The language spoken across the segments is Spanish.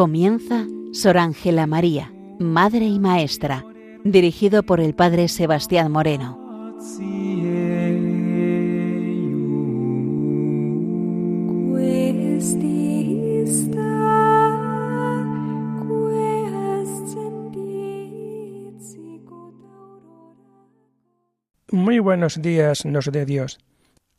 Comienza Sor Ángela María, Madre y Maestra, dirigido por el Padre Sebastián Moreno. Muy buenos días, nos de Dios.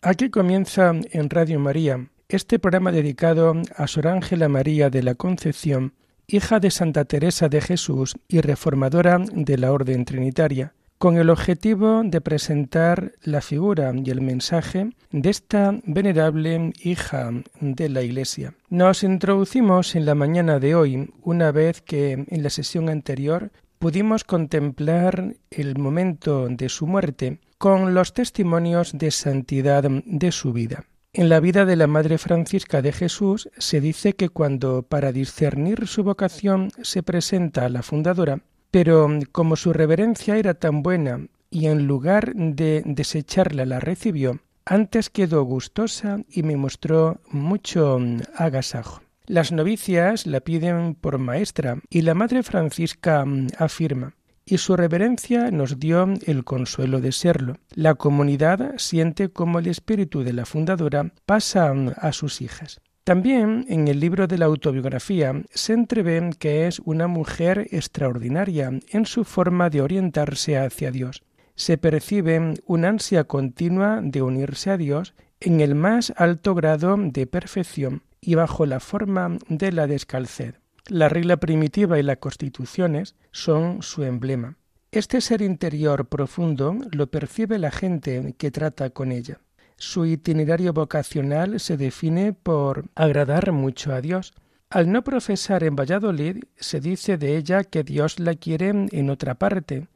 Aquí comienza en Radio María este programa dedicado a Sor Ángela María de la Concepción, hija de Santa Teresa de Jesús y reformadora de la Orden Trinitaria, con el objetivo de presentar la figura y el mensaje de esta venerable hija de la Iglesia. Nos introducimos en la mañana de hoy, una vez que en la sesión anterior pudimos contemplar el momento de su muerte con los testimonios de santidad de su vida. En la vida de la Madre Francisca de Jesús se dice que cuando para discernir su vocación se presenta a la fundadora, pero como su reverencia era tan buena y en lugar de desecharla la recibió, antes quedó gustosa y me mostró mucho agasajo. Las novicias la piden por maestra y la Madre Francisca afirma y su reverencia nos dio el consuelo de serlo. La comunidad siente como el espíritu de la fundadora pasa a sus hijas. También en el libro de la autobiografía se entrevé que es una mujer extraordinaria en su forma de orientarse hacia Dios. Se percibe una ansia continua de unirse a Dios en el más alto grado de perfección y bajo la forma de la descalced. La regla primitiva y las constituciones son su emblema. Este ser interior profundo lo percibe la gente que trata con ella. Su itinerario vocacional se define por agradar mucho a Dios. Al no profesar en Valladolid, se dice de ella que Dios la quiere en otra parte,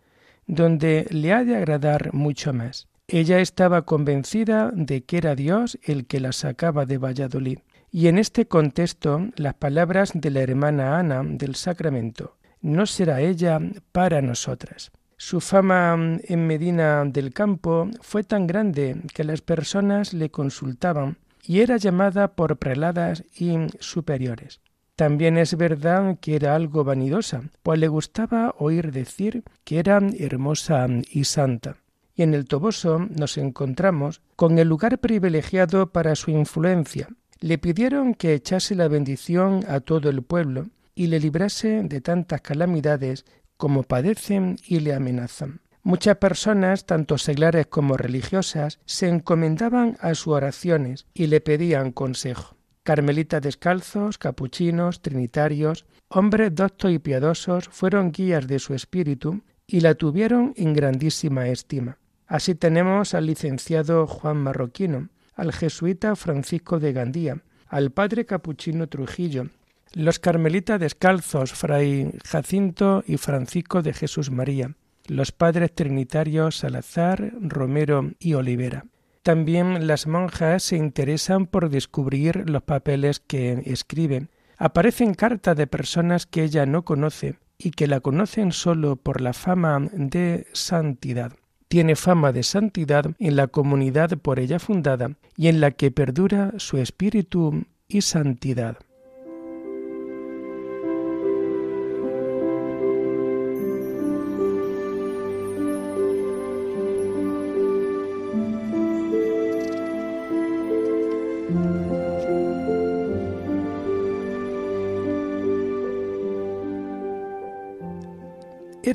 donde le ha de agradar mucho más. Ella estaba convencida de que era Dios el que la sacaba de Valladolid. Y en este contexto, las palabras de la hermana Ana del Sacramento, no será ella para nosotras. Su fama en Medina del Campo fue tan grande que las personas le consultaban y era llamada por preladas y superiores. También es verdad que era algo vanidosa, pues le gustaba oír decir que era hermosa y santa. Y en el Toboso nos encontramos con el lugar privilegiado para su influencia, le pidieron que echase la bendición a todo el pueblo y le librase de tantas calamidades como padecen y le amenazan. Muchas personas, tanto seglares como religiosas, se encomendaban a sus oraciones y le pedían consejo. Carmelitas descalzos, capuchinos, trinitarios, hombres doctos y piadosos fueron guías de su espíritu y la tuvieron en grandísima estima. Así tenemos al licenciado Juan Marroquino, al jesuita Francisco de Gandía, al padre capuchino Trujillo, los carmelitas descalzos Fray Jacinto y Francisco de Jesús María, los padres trinitarios Salazar, Romero y Olivera. También las monjas se interesan por descubrir los papeles que escriben. Aparecen cartas de personas que ella no conoce y que la conocen solo por la fama de santidad tiene fama de santidad en la comunidad por ella fundada y en la que perdura su espíritu y santidad.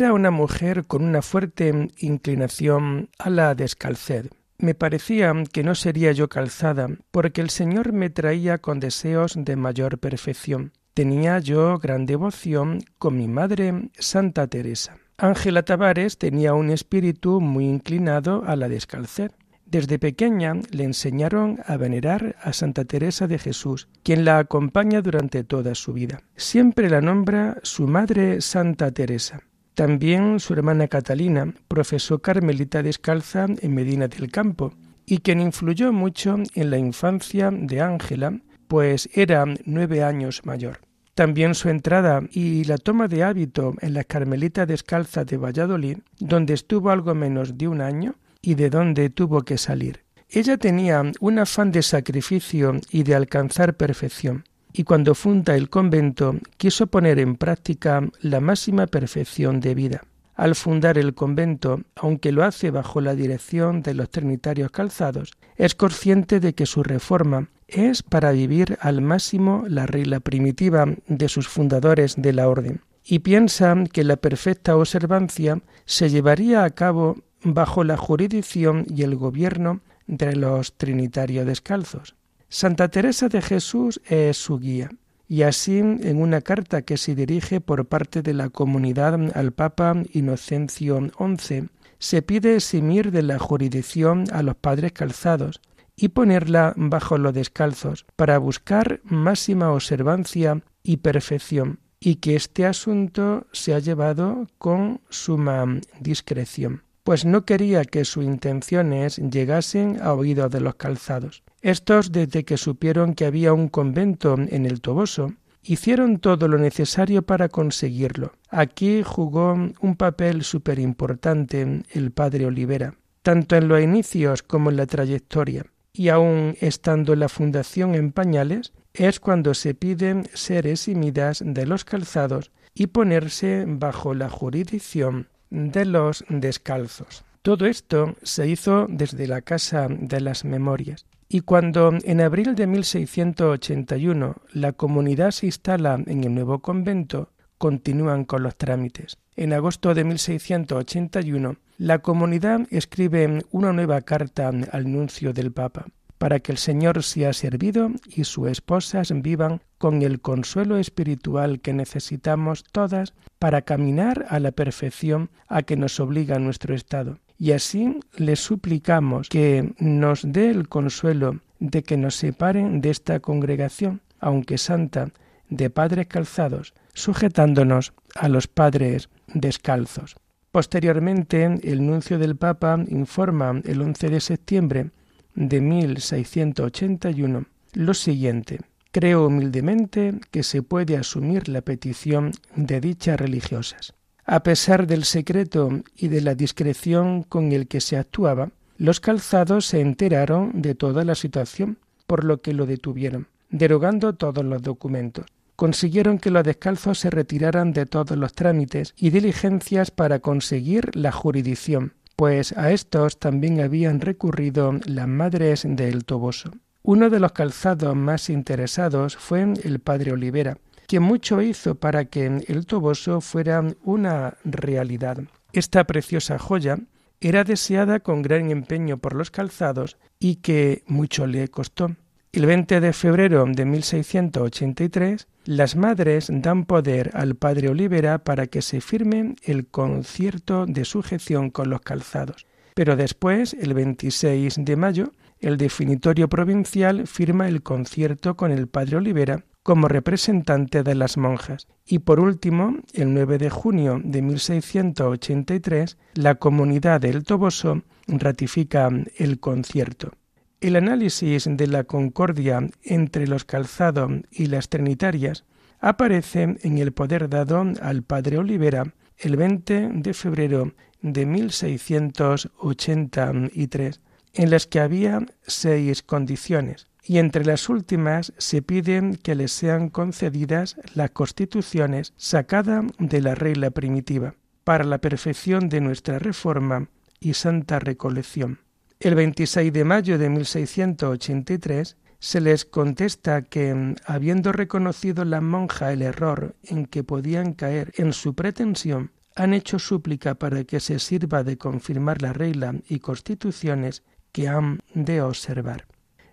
Era una mujer con una fuerte inclinación a la descalced. Me parecía que no sería yo calzada, porque el Señor me traía con deseos de mayor perfección. Tenía yo gran devoción con mi madre Santa Teresa. Ángela Tavares tenía un espíritu muy inclinado a la descalced. Desde pequeña le enseñaron a venerar a Santa Teresa de Jesús, quien la acompaña durante toda su vida. Siempre la nombra su madre Santa Teresa. También su hermana Catalina profesó carmelita descalza en Medina del Campo y quien influyó mucho en la infancia de Ángela, pues era nueve años mayor. También su entrada y la toma de hábito en las Carmelitas Descalzas de Valladolid, donde estuvo algo menos de un año y de donde tuvo que salir. Ella tenía un afán de sacrificio y de alcanzar perfección, y cuando funda el convento quiso poner en práctica la máxima perfección de vida. Al fundar el convento, aunque lo hace bajo la dirección de los trinitarios calzados, es consciente de que su reforma es para vivir al máximo la regla primitiva de sus fundadores de la orden, y piensa que la perfecta observancia se llevaría a cabo bajo la jurisdicción y el gobierno de los trinitarios descalzos. Santa Teresa de Jesús es su guía, y así en una carta que se dirige por parte de la comunidad al Papa Inocencio XI, se pide eximir de la jurisdicción a los padres calzados y ponerla bajo los descalzos para buscar máxima observancia y perfección, y que este asunto se ha llevado con suma discreción pues no quería que sus intenciones llegasen a oídos de los calzados. Estos, desde que supieron que había un convento en el Toboso, hicieron todo lo necesario para conseguirlo. Aquí jugó un papel súper importante el padre Olivera, tanto en los inicios como en la trayectoria. Y aun estando la fundación en pañales, es cuando se piden ser eximidas de los calzados y ponerse bajo la jurisdicción de los descalzos. Todo esto se hizo desde la Casa de las Memorias. Y cuando en abril de 1681 la comunidad se instala en el nuevo convento, continúan con los trámites. En agosto de 1681, la comunidad escribe una nueva carta al nuncio del Papa para que el Señor sea servido y sus esposas vivan con el consuelo espiritual que necesitamos todas para caminar a la perfección a que nos obliga nuestro estado. Y así le suplicamos que nos dé el consuelo de que nos separen de esta congregación, aunque santa, de padres calzados, sujetándonos a los padres descalzos. Posteriormente, el nuncio del Papa informa el 11 de septiembre de 1681 lo siguiente. Creo humildemente que se puede asumir la petición de dichas religiosas. A pesar del secreto y de la discreción con el que se actuaba, los calzados se enteraron de toda la situación, por lo que lo detuvieron, derogando todos los documentos. Consiguieron que los descalzos se retiraran de todos los trámites y diligencias para conseguir la jurisdicción, pues a estos también habían recurrido las madres del Toboso. Uno de los calzados más interesados fue el padre Olivera, quien mucho hizo para que el Toboso fuera una realidad. Esta preciosa joya era deseada con gran empeño por los calzados y que mucho le costó. El 20 de febrero de 1683, las madres dan poder al padre Olivera para que se firme el concierto de sujeción con los calzados. Pero después, el 26 de mayo, el definitorio provincial firma el concierto con el padre Olivera como representante de las monjas. Y por último, el 9 de junio de 1683, la comunidad del Toboso ratifica el concierto. El análisis de la concordia entre los calzados y las trinitarias aparece en el poder dado al padre Olivera el 20 de febrero de 1683, en las que había seis condiciones, y entre las últimas se pide que les sean concedidas las constituciones sacadas de la regla primitiva, para la perfección de nuestra reforma y santa recolección. El 26 de mayo de 1683 se les contesta que, habiendo reconocido la monja el error en que podían caer en su pretensión, han hecho súplica para que se sirva de confirmar la regla y constituciones que han de observar.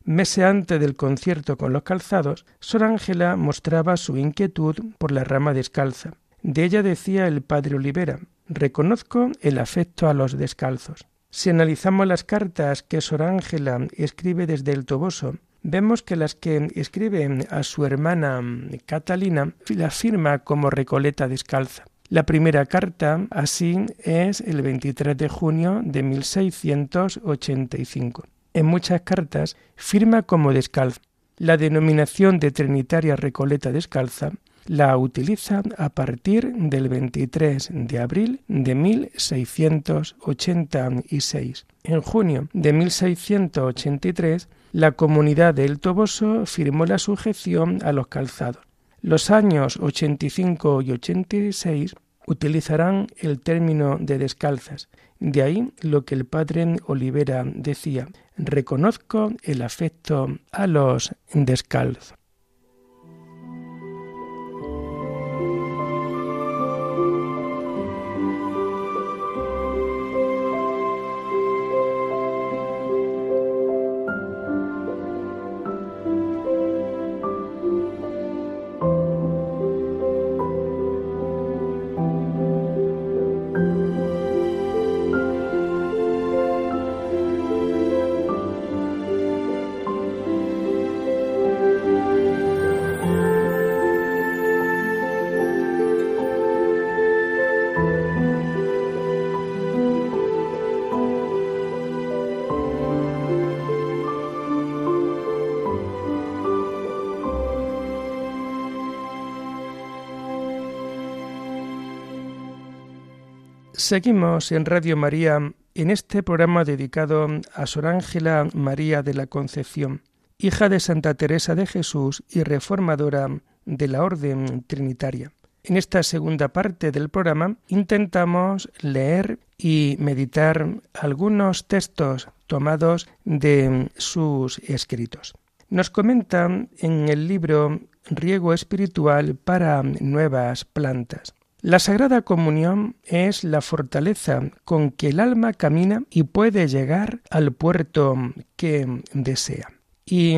Meses antes del concierto con los calzados, Sor Ángela mostraba su inquietud por la rama descalza. De ella decía el padre Olivera, reconozco el afecto a los descalzos. Si analizamos las cartas que Sor Ángela escribe desde el Toboso, vemos que las que escribe a su hermana Catalina las firma como Recoleta descalza. La primera carta, así, es el 23 de junio de 1685. En muchas cartas firma como descalza. La denominación de Trinitaria Recoleta descalza la utiliza a partir del 23 de abril de 1686. En junio de 1683, la comunidad de El Toboso firmó la sujeción a los calzados. Los años 85 y 86 utilizarán el término de descalzas. De ahí lo que el padre Olivera decía, reconozco el afecto a los descalzos. Seguimos en Radio María en este programa dedicado a Sor Ángela María de la Concepción, hija de Santa Teresa de Jesús y reformadora de la Orden Trinitaria. En esta segunda parte del programa intentamos leer y meditar algunos textos tomados de sus escritos. Nos comentan en el libro Riego Espiritual para Nuevas Plantas. La Sagrada Comunión es la fortaleza con que el alma camina y puede llegar al puerto que desea. Y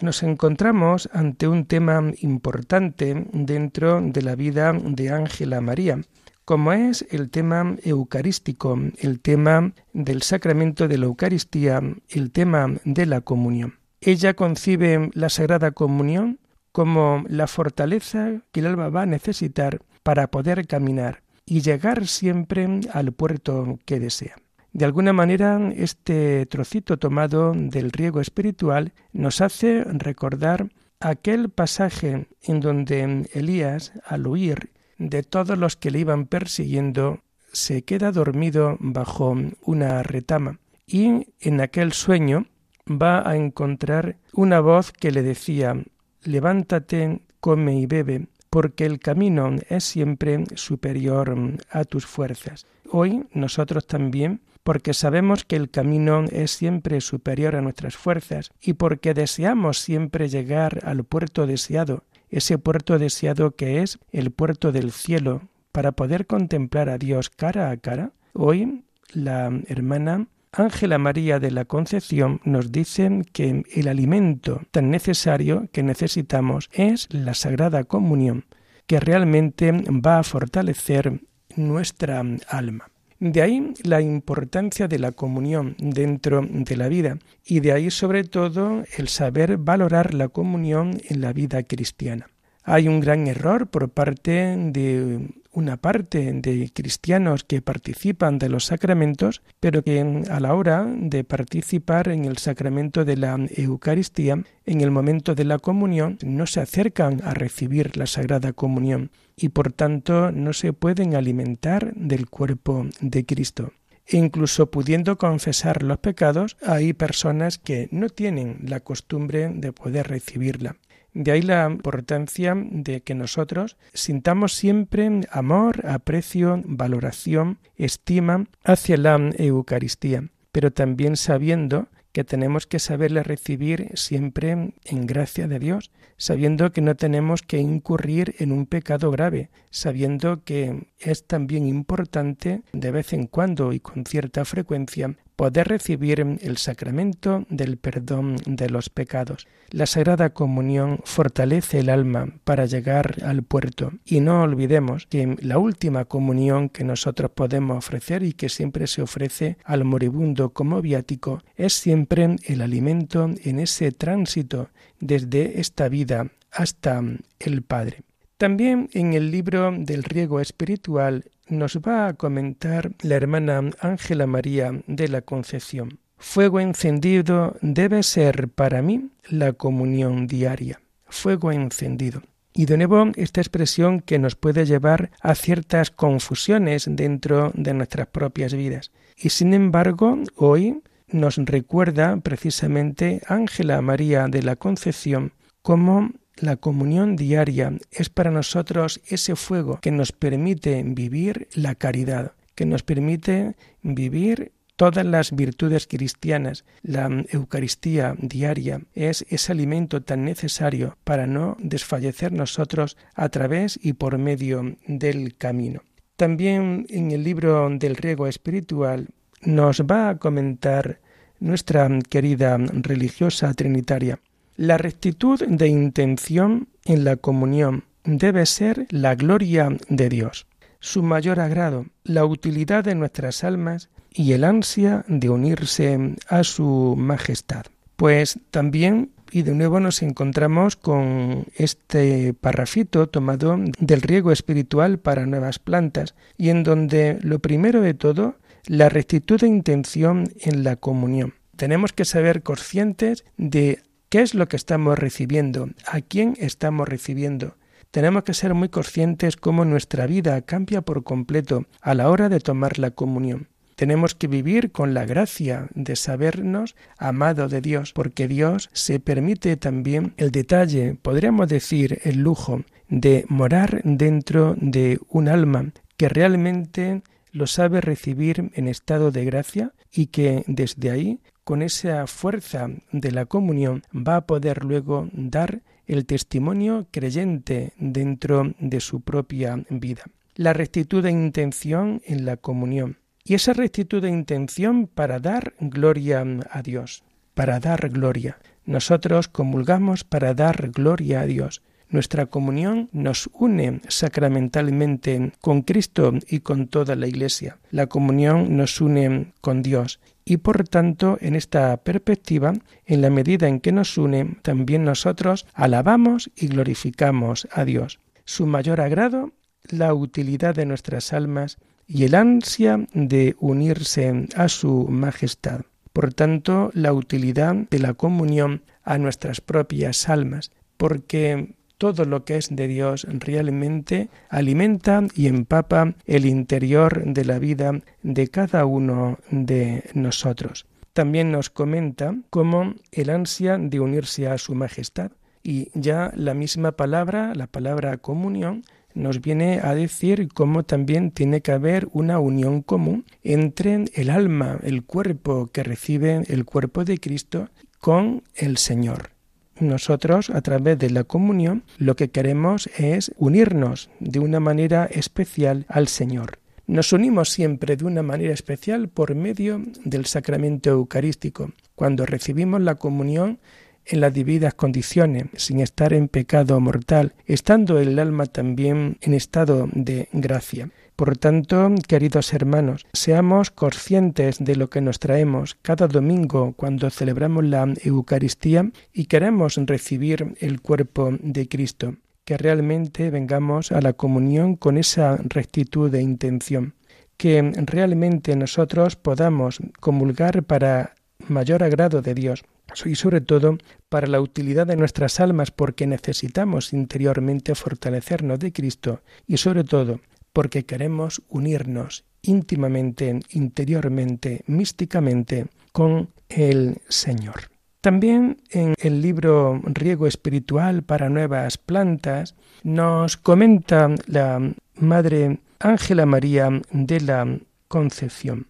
nos encontramos ante un tema importante dentro de la vida de Ángela María, como es el tema eucarístico, el tema del sacramento de la Eucaristía, el tema de la comunión. Ella concibe la Sagrada Comunión como la fortaleza que el alma va a necesitar para poder caminar y llegar siempre al puerto que desea. De alguna manera, este trocito tomado del riego espiritual nos hace recordar aquel pasaje en donde Elías, al huir de todos los que le iban persiguiendo, se queda dormido bajo una retama y en aquel sueño va a encontrar una voz que le decía levántate, come y bebe, porque el camino es siempre superior a tus fuerzas. Hoy nosotros también, porque sabemos que el camino es siempre superior a nuestras fuerzas y porque deseamos siempre llegar al puerto deseado, ese puerto deseado que es el puerto del cielo, para poder contemplar a Dios cara a cara, hoy la hermana Ángela María de la Concepción nos dice que el alimento tan necesario que necesitamos es la Sagrada Comunión, que realmente va a fortalecer nuestra alma. De ahí la importancia de la comunión dentro de la vida y de ahí sobre todo el saber valorar la comunión en la vida cristiana. Hay un gran error por parte de una parte de cristianos que participan de los sacramentos, pero que a la hora de participar en el sacramento de la Eucaristía, en el momento de la comunión, no se acercan a recibir la Sagrada Comunión y por tanto no se pueden alimentar del cuerpo de Cristo. E incluso pudiendo confesar los pecados, hay personas que no tienen la costumbre de poder recibirla. De ahí la importancia de que nosotros sintamos siempre amor, aprecio, valoración, estima hacia la Eucaristía, pero también sabiendo que tenemos que saberle recibir siempre en gracia de Dios, sabiendo que no tenemos que incurrir en un pecado grave, sabiendo que es también importante de vez en cuando y con cierta frecuencia poder recibir el sacramento del perdón de los pecados. La Sagrada Comunión fortalece el alma para llegar al puerto y no olvidemos que la última comunión que nosotros podemos ofrecer y que siempre se ofrece al moribundo como viático es siempre el alimento en ese tránsito desde esta vida hasta el Padre. También en el libro del riego espiritual nos va a comentar la hermana Ángela María de la Concepción. Fuego encendido debe ser para mí la comunión diaria. Fuego encendido. Y de nuevo esta expresión que nos puede llevar a ciertas confusiones dentro de nuestras propias vidas. Y sin embargo, hoy nos recuerda precisamente Ángela María de la Concepción como la comunión diaria es para nosotros ese fuego que nos permite vivir la caridad, que nos permite vivir todas las virtudes cristianas. La Eucaristía diaria es ese alimento tan necesario para no desfallecer nosotros a través y por medio del camino. También en el libro del riego espiritual nos va a comentar nuestra querida religiosa trinitaria. La rectitud de intención en la comunión debe ser la gloria de Dios, su mayor agrado, la utilidad de nuestras almas y el ansia de unirse a su majestad. Pues también y de nuevo nos encontramos con este parrafito tomado del riego espiritual para nuevas plantas y en donde lo primero de todo la rectitud de intención en la comunión. Tenemos que saber conscientes de qué es lo que estamos recibiendo, a quién estamos recibiendo. Tenemos que ser muy conscientes cómo nuestra vida cambia por completo a la hora de tomar la comunión. Tenemos que vivir con la gracia de sabernos amado de Dios, porque Dios se permite también el detalle, podríamos decir el lujo, de morar dentro de un alma que realmente lo sabe recibir en estado de gracia y que desde ahí, con esa fuerza de la comunión, va a poder luego dar el testimonio creyente dentro de su propia vida. La rectitud de intención en la comunión. Y esa rectitud de intención para dar gloria a Dios, para dar gloria. Nosotros comulgamos para dar gloria a Dios. Nuestra comunión nos une sacramentalmente con Cristo y con toda la Iglesia. La comunión nos une con Dios y por tanto en esta perspectiva, en la medida en que nos une, también nosotros alabamos y glorificamos a Dios. Su mayor agrado, la utilidad de nuestras almas y el ansia de unirse a su majestad. Por tanto, la utilidad de la comunión a nuestras propias almas, porque todo lo que es de Dios realmente alimenta y empapa el interior de la vida de cada uno de nosotros. También nos comenta cómo el ansia de unirse a su majestad y ya la misma palabra, la palabra comunión, nos viene a decir cómo también tiene que haber una unión común entre el alma, el cuerpo que recibe el cuerpo de Cristo con el Señor nosotros a través de la comunión lo que queremos es unirnos de una manera especial al Señor. Nos unimos siempre de una manera especial por medio del sacramento eucarístico. Cuando recibimos la comunión en las debidas condiciones, sin estar en pecado mortal, estando el alma también en estado de gracia. Por tanto, queridos hermanos, seamos conscientes de lo que nos traemos cada domingo cuando celebramos la Eucaristía y queremos recibir el cuerpo de Cristo, que realmente vengamos a la comunión con esa rectitud de intención, que realmente nosotros podamos comulgar para mayor agrado de Dios y sobre todo para la utilidad de nuestras almas porque necesitamos interiormente fortalecernos de Cristo y sobre todo porque queremos unirnos íntimamente, interiormente, místicamente con el Señor. También en el libro Riego Espiritual para Nuevas Plantas nos comenta la Madre Ángela María de la Concepción.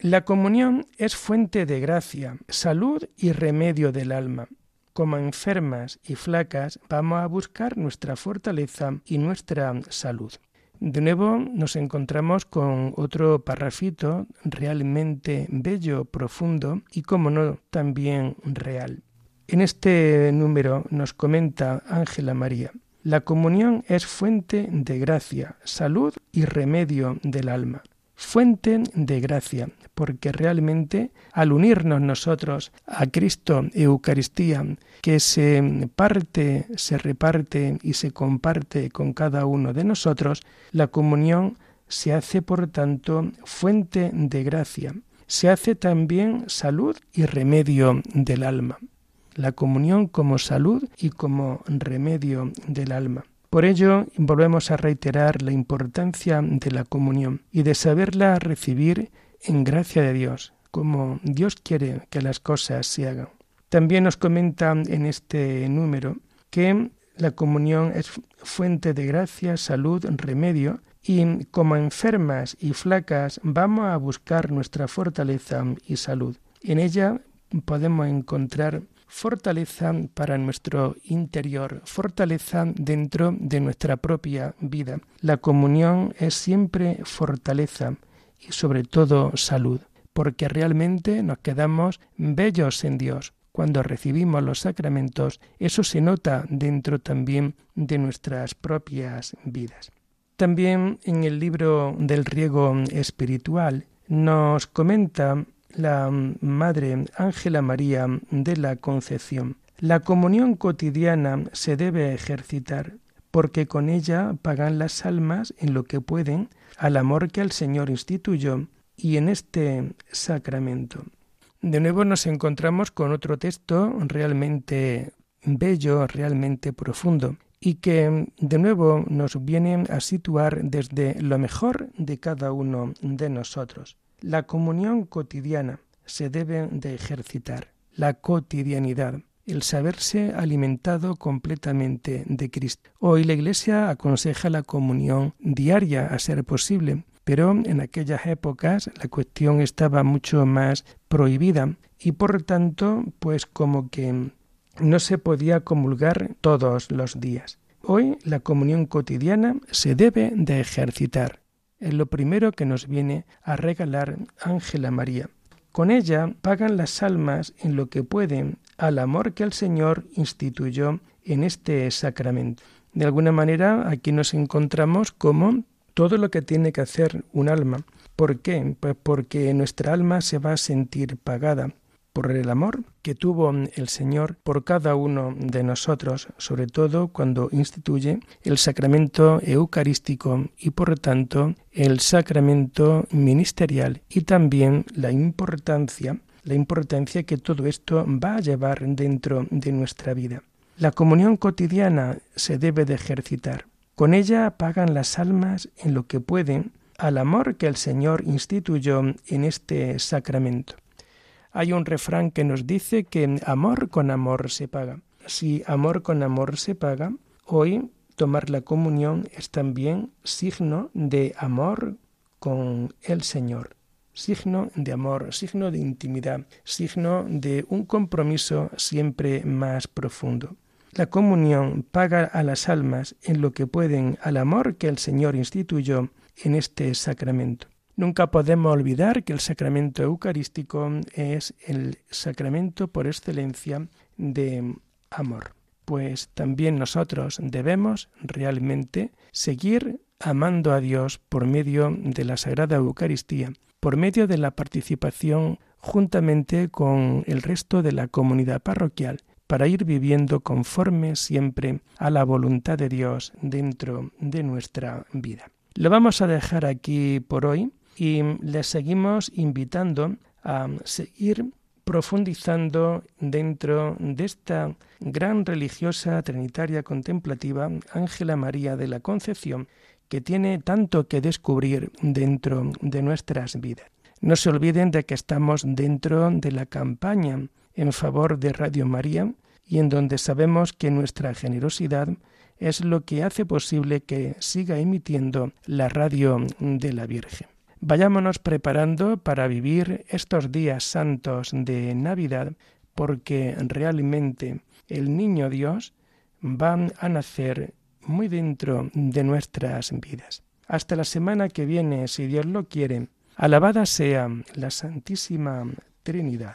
La comunión es fuente de gracia, salud y remedio del alma. Como enfermas y flacas vamos a buscar nuestra fortaleza y nuestra salud. De nuevo nos encontramos con otro parrafito realmente bello, profundo y, como no, también real. En este número nos comenta Ángela María, la comunión es fuente de gracia, salud y remedio del alma fuente de gracia, porque realmente al unirnos nosotros a Cristo Eucaristía, que se parte, se reparte y se comparte con cada uno de nosotros, la comunión se hace por tanto fuente de gracia, se hace también salud y remedio del alma. La comunión como salud y como remedio del alma. Por ello, volvemos a reiterar la importancia de la comunión y de saberla recibir en gracia de Dios, como Dios quiere que las cosas se hagan. También nos comenta en este número que la comunión es fuente de gracia, salud, remedio, y como enfermas y flacas vamos a buscar nuestra fortaleza y salud. En ella podemos encontrar fortaleza para nuestro interior, fortaleza dentro de nuestra propia vida. La comunión es siempre fortaleza y sobre todo salud, porque realmente nos quedamos bellos en Dios. Cuando recibimos los sacramentos, eso se nota dentro también de nuestras propias vidas. También en el libro del riego espiritual nos comenta la Madre Ángela María de la Concepción. La comunión cotidiana se debe ejercitar, porque con ella pagan las almas en lo que pueden al amor que el Señor instituyó y en este sacramento. De nuevo nos encontramos con otro texto realmente bello, realmente profundo, y que de nuevo nos viene a situar desde lo mejor de cada uno de nosotros. La comunión cotidiana se debe de ejercitar, la cotidianidad, el saberse alimentado completamente de Cristo. Hoy la Iglesia aconseja la comunión diaria a ser posible, pero en aquellas épocas la cuestión estaba mucho más prohibida y por tanto pues como que no se podía comulgar todos los días. Hoy la comunión cotidiana se debe de ejercitar es lo primero que nos viene a regalar Ángela María. Con ella pagan las almas en lo que pueden al amor que el Señor instituyó en este sacramento. De alguna manera aquí nos encontramos como todo lo que tiene que hacer un alma. ¿Por qué? Pues porque nuestra alma se va a sentir pagada por el amor que tuvo el Señor por cada uno de nosotros, sobre todo cuando instituye el sacramento eucarístico y por tanto el sacramento ministerial y también la importancia la importancia que todo esto va a llevar dentro de nuestra vida. La comunión cotidiana se debe de ejercitar. Con ella pagan las almas en lo que pueden al amor que el Señor instituyó en este sacramento. Hay un refrán que nos dice que amor con amor se paga. Si amor con amor se paga, hoy tomar la comunión es también signo de amor con el Señor, signo de amor, signo de intimidad, signo de un compromiso siempre más profundo. La comunión paga a las almas en lo que pueden al amor que el Señor instituyó en este sacramento. Nunca podemos olvidar que el sacramento eucarístico es el sacramento por excelencia de amor, pues también nosotros debemos realmente seguir amando a Dios por medio de la Sagrada Eucaristía, por medio de la participación juntamente con el resto de la comunidad parroquial, para ir viviendo conforme siempre a la voluntad de Dios dentro de nuestra vida. Lo vamos a dejar aquí por hoy y les seguimos invitando a seguir profundizando dentro de esta gran religiosa trinitaria contemplativa, Ángela María de la Concepción, que tiene tanto que descubrir dentro de nuestras vidas. No se olviden de que estamos dentro de la campaña en favor de Radio María y en donde sabemos que nuestra generosidad es lo que hace posible que siga emitiendo la radio de la Virgen. Vayámonos preparando para vivir estos días santos de Navidad, porque realmente el niño Dios va a nacer muy dentro de nuestras vidas. Hasta la semana que viene, si Dios lo quiere, alabada sea la Santísima Trinidad.